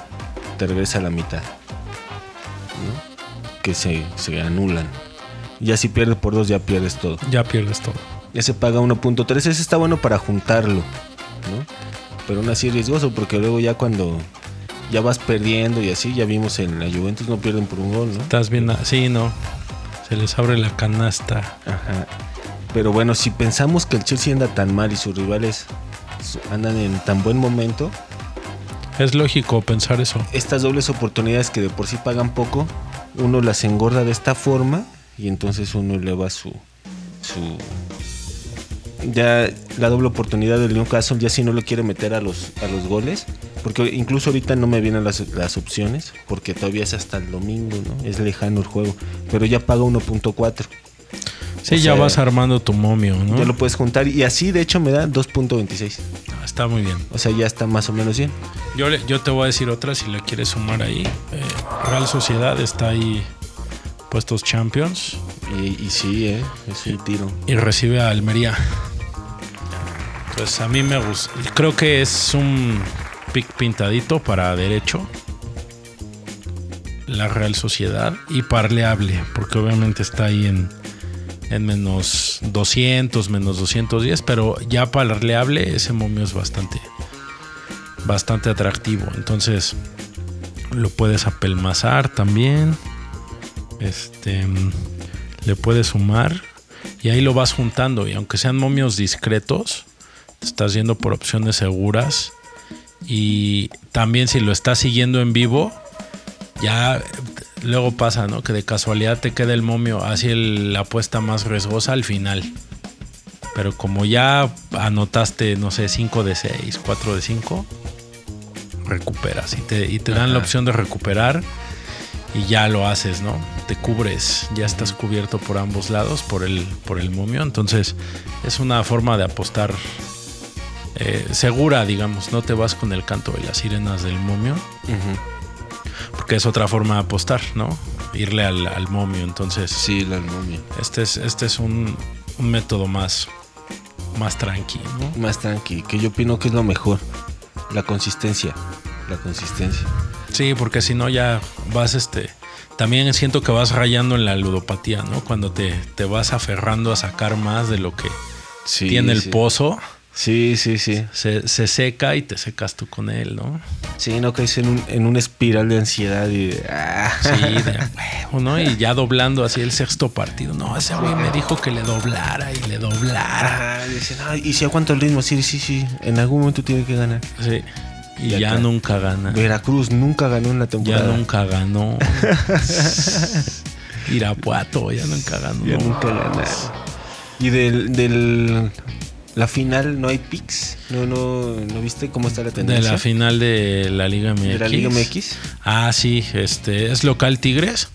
te regresa a la mitad. ¿no? Que se, se anulan. Ya si pierde por dos, ya pierdes todo. Ya pierdes todo. Ya se paga 1.3. Ese está bueno para juntarlo, ¿no? Pero aún así es riesgoso porque luego ya cuando ya vas perdiendo y así, ya vimos en la Juventus no pierden por un gol, ¿no? Estás bien, sí, no. Se les abre la canasta. Ajá. Pero bueno, si pensamos que el Chelsea anda tan mal y sus rivales andan en tan buen momento, Es lógico pensar eso. estas dobles oportunidades que de por sí pagan poco, uno las engorda de esta forma y entonces uno eleva su su ya la doble oportunidad del Newcastle ya si no lo quiere meter a los a los goles porque incluso ahorita no me vienen las, las opciones porque todavía es hasta el domingo no es lejano el juego pero ya paga 1.4 Sí, O ya sea, vas armando tu momio, ¿no? ya lo puedes juntar y así de hecho me da 2.26 Ah, Está muy bien. o sea ya está más o menos bien Yo, le- yo te voy a decir otra si le quieres sumar ahí. Eh, Real Sociedad está ahí puestos Champions y, y sí eh, es un tiro y recibe a Almería. Pues a mí me gusta. Creo que es un pick pintadito para derecho. la Real Sociedad y parleable, porque obviamente está ahí en, en menos 200, menos 210, pero ya parleable ese momio es bastante, bastante atractivo. Entonces lo puedes apelmazar también. Este le puedes sumar y ahí lo vas juntando. Y aunque sean momios discretos, te estás yendo por opciones seguras. Y también si lo estás siguiendo en vivo, ya luego pasa, ¿no? Que de casualidad te queda el momio, el- la apuesta más riesgosa al final. Pero como ya anotaste, no sé, 5 de 6, 4 de 5, recuperas y te, y te dan la opción de recuperar y ya lo haces, ¿no? Te cubres, ya estás cubierto por ambos lados por el, por el momio. Entonces es una forma de apostar eh, segura, digamos. No te vas con el canto de las sirenas del momio, Ujú. Porque es otra forma de apostar, ¿no? Irle al, al momio. Entonces Sí, la momia. este es, este es un, un método más, más tranqui, ¿no? Más tranqui, que yo opino que es lo mejor. La consistencia. La consistencia. Sí, porque si no ya vas este. También siento que vas rayando en la ludopatía, ¿no? Cuando te, te vas aferrando a sacar más de lo que Sí, tiene el sí. pozo, Sí, sí, sí. se, se seca y te secas tú con él, ¿no? Sí, no caes en, un, en una espiral de ansiedad y de, ah. Sí, de huevo, ¿no? Y ya doblando así el sexto partido. No, ese güey me dijo que le doblara y le doblara. Ah, dicen, "Ay, y si aguanto el ritmo, sí, sí, sí. En algún momento tiene que ganar. Sí. Y Y ya nunca gana. Veracruz nunca ganó en la Ya temporada. nunca ganó. Irapuato, ya nunca ganó. Ya nunca ganaron. Y del, del la final no hay picks. No, no, ¿no viste cómo está la De tendencia? la final de la Liga MX. de la Liga MX. Ah, sí, este es local Tigres.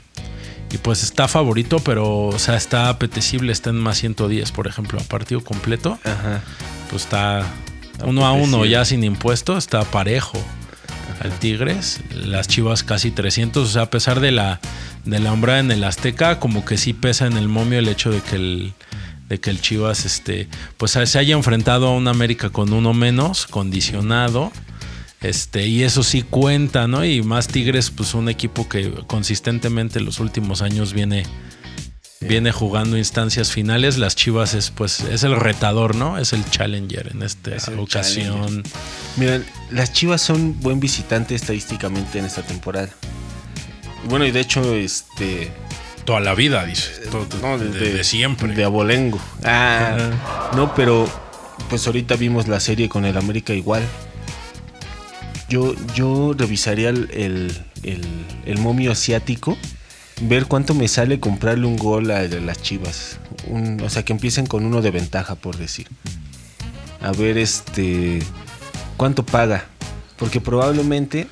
Y pues está favorito, pero o sea, está apetecible, está en más 110, por ejemplo, a partido completo. Ajá. Pues está uno a uno ya sin impuesto, está parejo al Tigres. Las Chivas casi 300, o sea, a pesar de la de la hombrada en el Azteca, como que sí pesa en el momio el hecho de que el de que el Chivas este pues se haya enfrentado a un América con uno menos, condicionado. Este, y eso sí cuenta, ¿no? Y más Tigres, pues un equipo que consistentemente los últimos años viene, viene jugando instancias finales. Las Chivas es pues es el retador, ¿no? Es el challenger en esta Es ocasión. Miren, las Chivas son buen visitante estadísticamente en esta temporada. Bueno, y de hecho, este. Toda la vida, dice. Todo- no, de, de siempre. De abolengo. Ah, no, pero pues ahorita vimos la serie con el América igual. Yo, yo revisaría el, el, el- el momio asiático, ver cuánto me sale comprarle un gol a las Chivas. Un- o sea, que empiecen con uno de ventaja, por decir. A ver, este, cuánto paga. Porque probablemente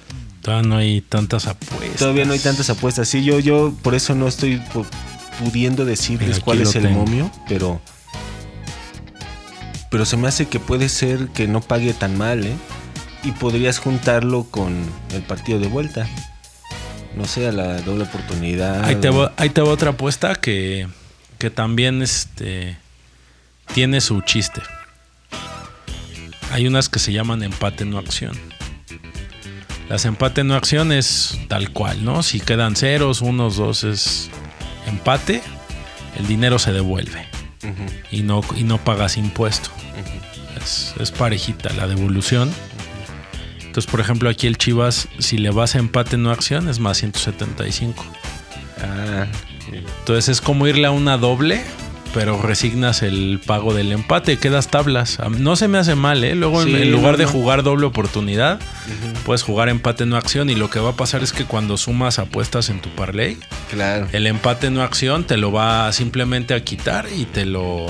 Todavía no hay tantas apuestas. Todavía no hay tantas apuestas. Sí, yo, yo por eso no estoy pu- pudiendo decirles Mira, cuál es el tengo. momio, pero. Pero se me hace que puede ser que no pague tan mal, ¿eh? Y podrías juntarlo con el partido de vuelta. No sé, a la doble oportunidad. Ahí te, va, ahí te va otra apuesta que, que también este, tiene su chiste. Hay unas que se llaman empate no acción. Las empate no acción es tal cual, ¿no? Si quedan ceros, unos, dos es empate, el dinero se devuelve y no, y no pagas impuesto. es parejita la devolución. Entonces, por ejemplo, aquí el Chivas, si le vas a empate no acción, es más 175. Ah, Entonces es como irle a una doble, pero resignas el pago del empate, quedas tablas. No se me hace mal, ¿eh? Luego en- Sí, en lugar no, de no. jugar doble oportunidad, puedes jugar empate no acción y lo que va a pasar es que cuando sumas apuestas en tu parlay, claro. el empate no acción te lo va simplemente a quitar y te lo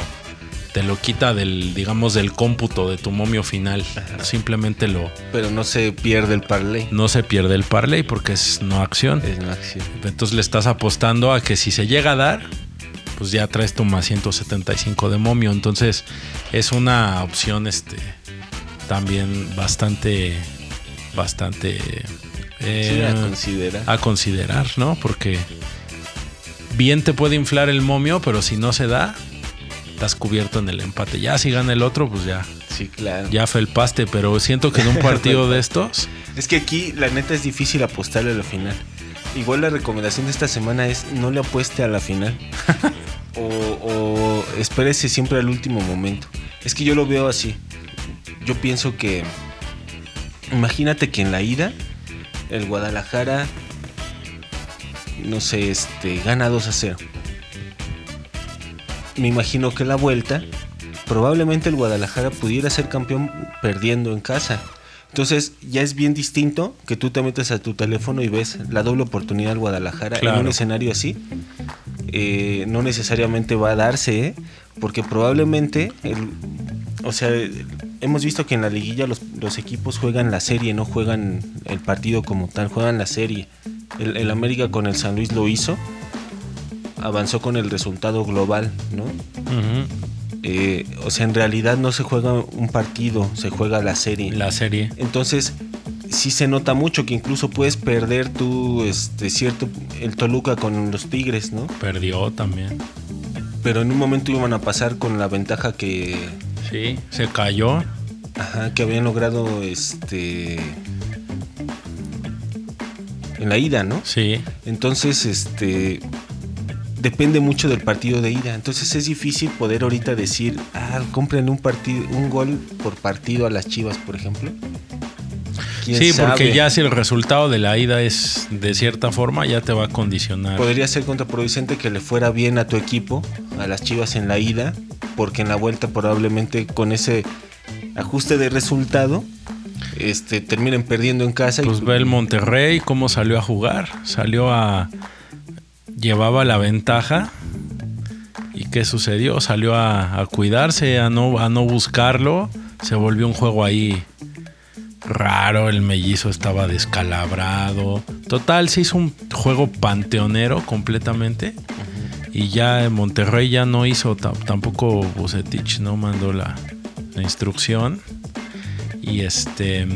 te lo quita del digamos del cómputo de tu momio final. Simplemente lo Pero no se pierde el parlay. no se pierde el parlay porque es no acción. Es una acción. Entonces le estás apostando a que si se llega a dar, pues ya traes tu más 175 de momio. Entonces es una opción este también bastante, bastante eh, Sí, a considerar. a considerar, ¿no? Porque bien te puede inflar el momio, pero si no se da, estás cubierto en el empate. Ya si gana el otro, pues ya, Sí, claro. ya felpaste. Pero siento que en un partido de estos, Es que aquí, la neta, es difícil apostarle a la final. Igual la recomendación de esta semana es no le apueste a la final. o, o espérese siempre al último momento. Es que yo lo veo así. Yo pienso que. Imagínate que en la ida, el Guadalajara. No sé, este. gana 2 a 0. Me imagino que la vuelta. Probablemente el Guadalajara pudiera ser campeón perdiendo en casa. Entonces ya es bien distinto que tú te metes a tu teléfono y ves la doble oportunidad del Guadalajara en un escenario así. Eh, no necesariamente va a darse, ¿eh? porque probablemente, el- o sea, hemos visto que en la liguilla los, los equipos juegan la serie, no juegan el partido como tal, juegan la serie. El, el América con el San Luis lo hizo, avanzó con el resultado global, ¿no? Eh, o sea, en realidad no se juega un partido, se juega la serie. La serie. Entonces, sí se nota mucho que incluso puedes perder tú, este, cierto, el Toluca con los Tigres, ¿no? Perdió también. Pero en un momento iban a pasar con la ventaja que, Sí. Se cayó. ajá, que habían logrado, este, en la ida, ¿no? Sí. Entonces, este, depende mucho del partido de ida. Entonces es difícil poder ahorita decir, ah, compren un partido, un gol por partido a las Chivas, por ejemplo. ¿Quién Sí, porque ya si el resultado de la ida es de cierta forma, ya te va a condicionar. Podría ser contraproducente que le fuera bien a tu equipo, a las Chivas en la ida, porque en la vuelta probablemente con ese ajuste de resultado este terminen perdiendo en casa. y- Pues ve el Monterrey cómo salió a jugar. Salió a. Llevaba la ventaja. ¿Y qué sucedió? Salió a, a cuidarse, a no, a no buscarlo. Se volvió un juego ahí raro. El mellizo estaba descalabrado. Total, se hizo un juego panteonero completamente. Y ya en Monterrey ya no hizo, tam- tampoco Bucetich no mandó la, la instrucción. Y este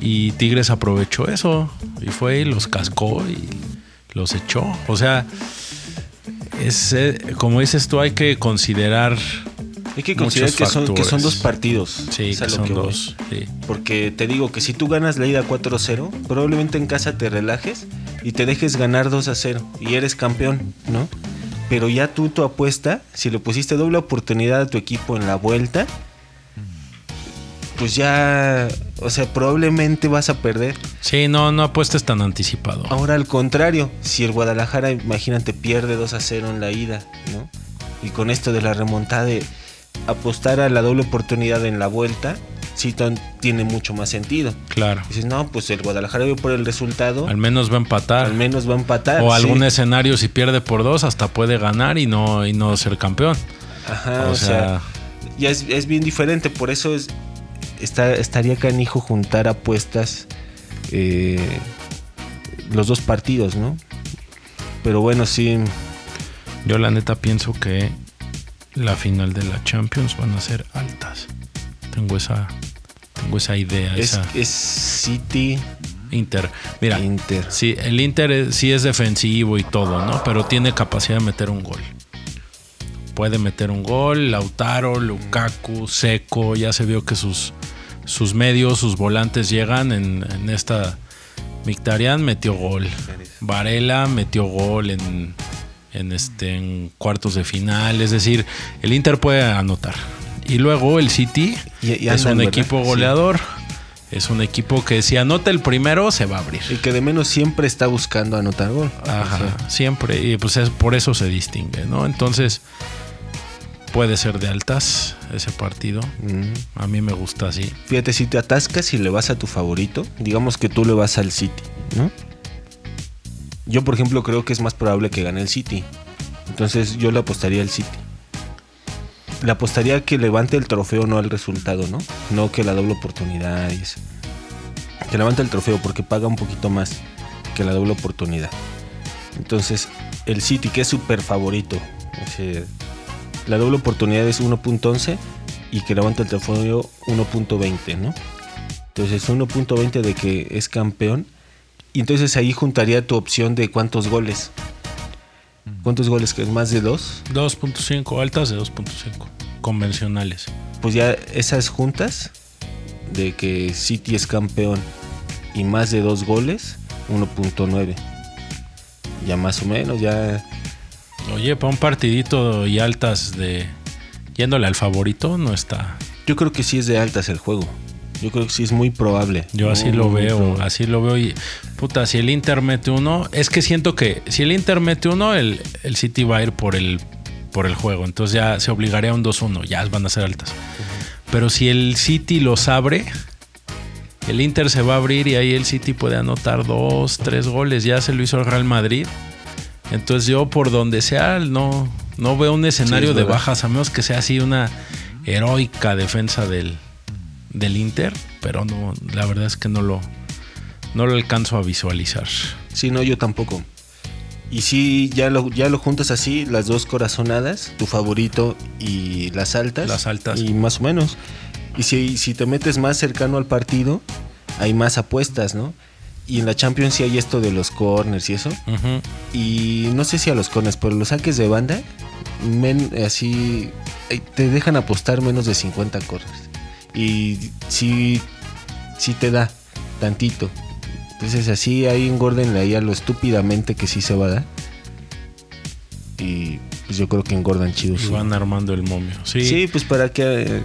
y Tigres aprovechó eso y fue y los cascó y los echó. O sea, es, eh, como dices tú, hay que considerar. Hay que considerar que son, que son factores. dos partidos. Sí, es que son que dos. sí. Porque te digo que si tú ganas la ida 4-0, probablemente en casa te relajes y te dejes ganar 2-0 y eres campeón, ¿no? Pero ya tú tu apuesta, si le pusiste doble oportunidad a tu equipo en la vuelta, pues ya, o sea, probablemente vas a perder. Sí, no, no apuestes tan anticipado. Ahora al contrario, si el Guadalajara, imagínate, pierde 2 a 0 en la ida, ¿no? Y con esto de la remontada de apostar a la doble oportunidad en la vuelta, sí tiene mucho más sentido. Claro. Dices, no, pues el Guadalajara vio por el resultado, Al menos va a empatar. al menos va a empatar. o sí. algún escenario, si pierde por dos, hasta puede ganar y no, y no ser campeón. Ajá, o o, sea, sea, ya es, es bien diferente, por eso es, está, estaría canijo juntar apuestas eh, los dos partidos, ¿no? Pero bueno, sí, yo la neta pienso que la final de la Champions van a ser altas. Tengo esa, tengo esa idea, es, esa es City, Inter. Mira, Inter. sí, el Inter es- sí es defensivo y todo, ¿no? Pero tiene capacidad de meter un gol. Puede meter un gol, Lautaro, Lukaku, Seco, ya se vio que sus, sus medios, sus volantes llegan en, en esta... Mictarian metió gol. Varela metió gol en, en, este, en cuartos de final. Es decir, el Inter puede anotar. Y luego el City Y- y es andan, un ¿verdad? equipo Sí. goleador. Es un equipo que si anota el primero se va a abrir. Y que de menos siempre está buscando anotar gol. Ajá, O sea, siempre. Y pues es, por eso se distingue, ¿no? Entonces, puede ser de altas ese partido. mm. A mí me gusta así. Fíjate, si te atascas y le vas a tu favorito, digamos que tú le vas al City, ¿no? Yo, por ejemplo, creo que es más probable que gane el City. Entonces yo le apostaría al City. Le apostaría que levante el trofeo, no el resultado, ¿no? No que la doble oportunidad y eso. Que levante el trofeo porque paga un poquito más que la doble oportunidad. Entonces, el City, que es súper favorito. la doble oportunidad es 1.11 y que levanta el trofeo 1.20, ¿no? Entonces 1.20 de que es campeón. Y entonces ahí juntaría tu opción de cuántos goles. ¿Cuántos goles? ¿Que es más de dos? 2.5, altas de 2.5. Convencionales. Pues ya esas juntas de que City es campeón y más de dos goles, 1.9. ya más o menos, ya Oye, para un partidito y altas de yéndole al favorito no está. yo creo que sí es de altas el juego. Yo creo que sí es muy probable. Yo así Muy, lo muy veo, probable. así lo veo y puta, si el Inter mete uno, es que siento que si el Inter mete uno, el, el City va a ir por el por el juego, entonces ya se obligaría a un 2-1, ya van a ser altas. Pero si el City los abre, el Inter se va a abrir y ahí el City puede anotar dos, tres goles, ya se lo hizo el Real Madrid. Entonces yo por donde sea no, no veo un escenario es de bajas, a menos que sea así una heroica defensa del, del Inter, pero no, la verdad es que no lo, no lo alcanzo a visualizar. Sí, no, yo tampoco. Y si ya lo, ya lo juntas así, las dos corazonadas, tu favorito y las altas. Las altas. Y más o menos. Y si, si te metes más cercano al partido, hay más apuestas, ¿no? Y en la Champions sí hay esto de los corners y eso. Y no sé si a los corners, pero los saques de banda, men- así, eh, te dejan apostar menos de 50 corners. Y sí, sí te da tantito. Entonces así ahí engordenle ahí a lo estúpidamente que sí se va a dar. Y pues yo creo que engordan chidos. Y van armando el momio. Sí, Sí, pues para que eh,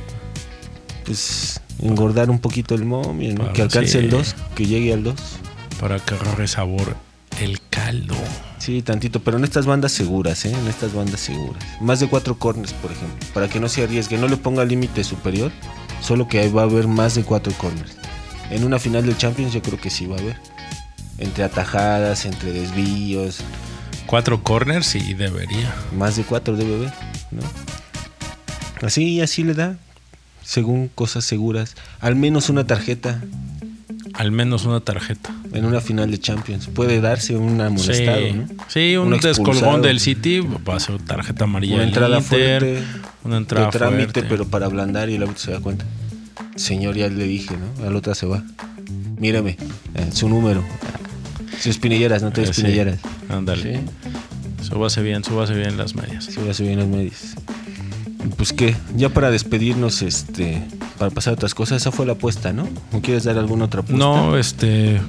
pues engordar un poquito el momio, que alcance sí. el 2, que llegue al 2. para que agarre sabor el caldo. Sí, tantito, pero en estas bandas seguras, ¿eh? En estas bandas seguras. Más de cuatro corners, por ejemplo. Para que no se arriesgue, no le ponga límite superior, solo que ahí va a haber más de cuatro corners. En una final del Champions yo creo que sí va a haber. Entre atajadas, entre desvíos, Cuatro corners y debería. más de cuatro debe haber, ¿no? Así, así le da, según cosas seguras. Al menos una tarjeta Al menos una tarjeta. en una final de Champions. Puede darse un amonestado, sí, ¿no? sí, un, Un descolgón del City va a ser tarjeta amarilla. Una entrada Inter, fuerte. Una entrada de trámite, fuerte. pero para ablandar y el árbitro se da cuenta. Señor, ya le dije, ¿no? Al otra se va. Mírame, eh, su número. Sus espinilleras, no te Eh, des sí. espinilleras. Ándale. Sí, Súbase bien, súbase bien las medias. sí, va a subir en los medios. Pues qué, ya para despedirnos, este, para pasar a otras cosas, esa fue la apuesta, ¿no? ¿O quieres dar alguna otra apuesta? No, este.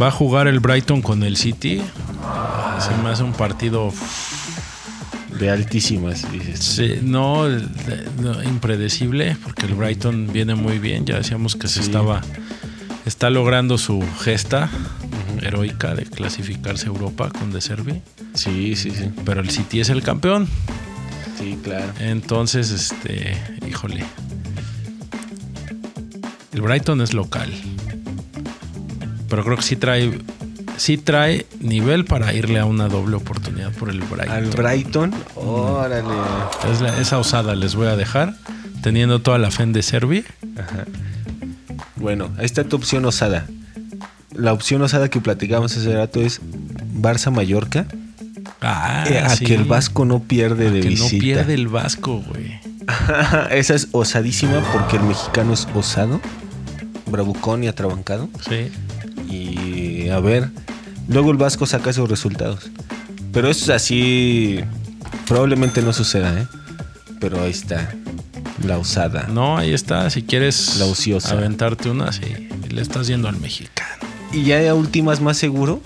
Va a jugar el Brighton con el City. Se me hace un partido. De altísimas, dices. sí, no, no, impredecible, porque el Brighton viene muy bien. Ya decíamos que se Sí. estaba. Está logrando su gesta heroica de clasificarse a Europa con De Servi. Sí, sí, sí. Pero el City es el campeón. Sí, claro. Entonces, este. Híjole. El Brighton es local. Pero creo que sí trae. Sí trae nivel para irle a una doble oportunidad por el Brighton. Al Brighton, órale. Es la- esa osada les voy a dejar. Teniendo toda la fe en de Servi. Bueno, ahí está tu opción osada. La opción osada que platicamos hace rato es Barça-Mallorca. Ah, Eh, a sí. que el Vasco no pierde de que visita. no pierde el Vasco, güey. Esa es osadísima porque el mexicano es osado, bravucón y atrabancado. Sí. Y a ver, luego el Vasco saca esos resultados. Pero eso es así, probablemente no suceda, ¿eh? Pero ahí está, la osada. No, ahí está. Si quieres La ociosa. aventarte una, sí. Le estás yendo al mexicano. Y ya a últimas más seguro,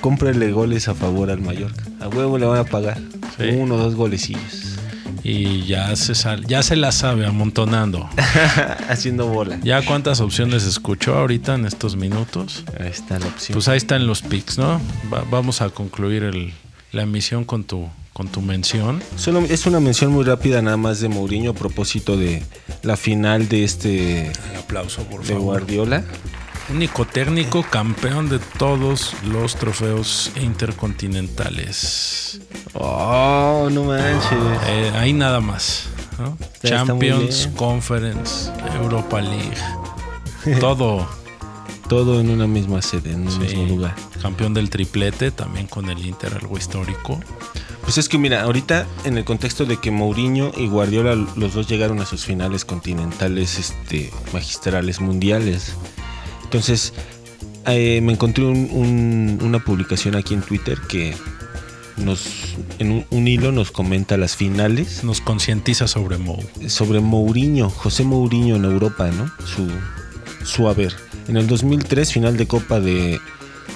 cómprele goles a favor al Mallorca. A huevo le van a pagar. Sí. Uno o dos golecillos. Y ya se sal, ya se la sabe amontonando. Haciendo bola. ¿Ya cuántas opciones escuchó ahorita en estos minutos? Ahí está la opción. Pues ahí están los picks, ¿no? Va- vamos a concluir el- la emisión con tu, con tu mención. Solo es una mención muy rápida nada más de Mourinho a propósito de la final de este El aplauso, por de Guardiola. Único técnico campeón de todos los trofeos intercontinentales. Oh, no manches. Eh, ahí nada más. Champions. Conference, Europa League. Todo. Todo en una misma sede, en un Sí. mismo lugar. Campeón del triplete, también con el Inter, algo histórico. Pues es que mira, ahorita en el contexto de que Mourinho y Guardiola los dos llegaron a sus finales continentales, este, magistrales, mundiales. Entonces, eh, me encontré un- un- una publicación aquí en Twitter que nos, en un, un hilo nos comenta las finales Nos concientiza sobre Mou. sobre Mourinho, José Mourinho en Europa, ¿no? Su, su haber. En el 2003, final de Copa de,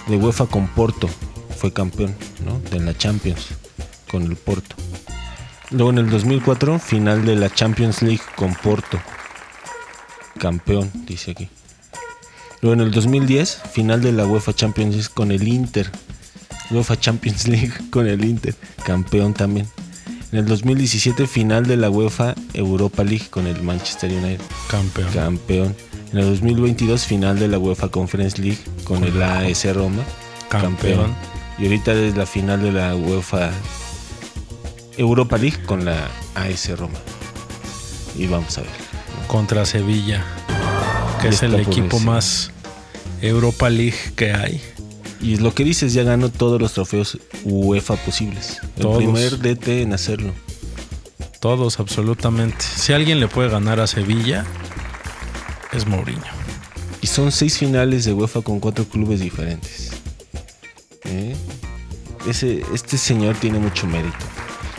de UEFA con Porto. fue campeón ¿no? de la Champions con el Porto. Luego en el 2004, final de la Champions League con Porto. Campeón, dice aquí. Luego en el 2010, final de la UEFA Champions League con el Inter. UEFA Champions League con el Inter. Campeón también. En el 2017, final de la UEFA Europa League con el Manchester United. Campeón. Campeón. En el 2022, final de la UEFA Conference League con el AS Roma. Campeón. Y ahorita es la final de la UEFA Europa League con la AS Roma. Y vamos a ver. Contra Sevilla, que es el equipo más Europa League que hay. Y lo que dices, ya ganó todos los trofeos UEFA posibles. Todos. El primer DT en hacerlo. Todos, absolutamente. Si alguien le puede ganar a Sevilla, es Mourinho. Y son seis finales de UEFA con cuatro clubes diferentes. ¿Eh? Ese, este señor tiene mucho mérito.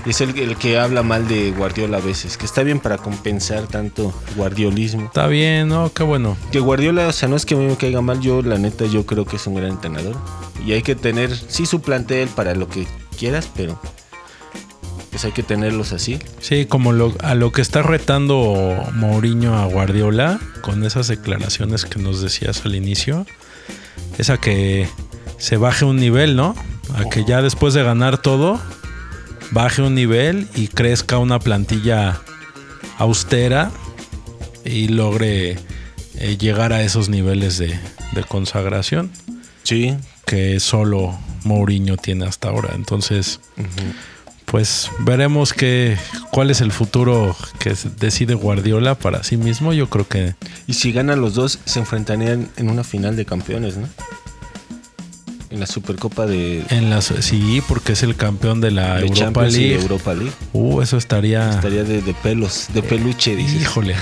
Es el, el que habla mal de Guardiola a veces, que está bien para compensar tanto guardiolismo. Está bien, ¿no? Qué bueno. Que Guardiola, o sea, no es que a mí me caiga mal, yo la neta yo creo que es un gran entrenador. Y hay que tener, sí, su plantel para lo que quieras, pero pues hay que tenerlos así. Sí, como lo, a lo que está retando Mourinho a Guardiola con esas declaraciones que nos decías al inicio, es a que se baje un nivel, ¿no? A que ya después de ganar todo, baje un nivel y crezca una plantilla austera y logre eh, llegar a esos niveles de, de consagración Sí. que solo Mourinho tiene hasta ahora. Entonces, pues veremos que, cuál es el futuro que decide Guardiola para sí mismo. Yo creo que Y si ganan los dos, se enfrentarían en una final de campeones, ¿no? En la Supercopa de, en las sí, porque es el campeón de la de Europa y de League. Europa League. Uh, eso estaría, Estaría de, de pelos, de peluche, dices. híjole,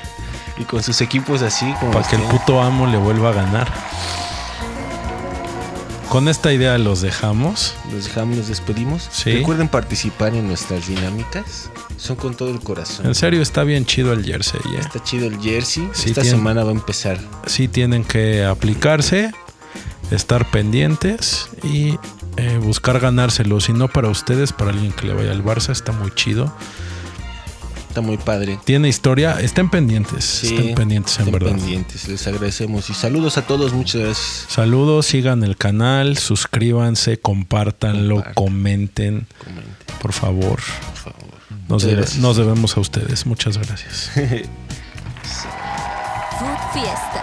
Y con sus equipos así, como para que el puto amo le vuelva a ganar. Con esta idea los dejamos. Los dejamos, nos despedimos. Sí. Recuerden participar en nuestras dinámicas. Son con todo el corazón. En serio, está bien chido el jersey. ¿eh? Está chido el jersey. Sí, Esta semana va a empezar. sí tienen que aplicarse, estar pendientes y eh, buscar ganárselo. Si no para ustedes, para alguien que le vaya al Barça, está muy chido. Está muy padre. Tiene historia, estén pendientes, Sí, estén pendientes en estén verdad. pendientes. Les agradecemos. Y saludos a todos. Muchas gracias. Saludos, sigan el canal, suscríbanse, compártanlo, Compartan. comenten, Comenten, por favor. por favor. Nos, debe- nos debemos a ustedes. Muchas gracias. Food Fiesta.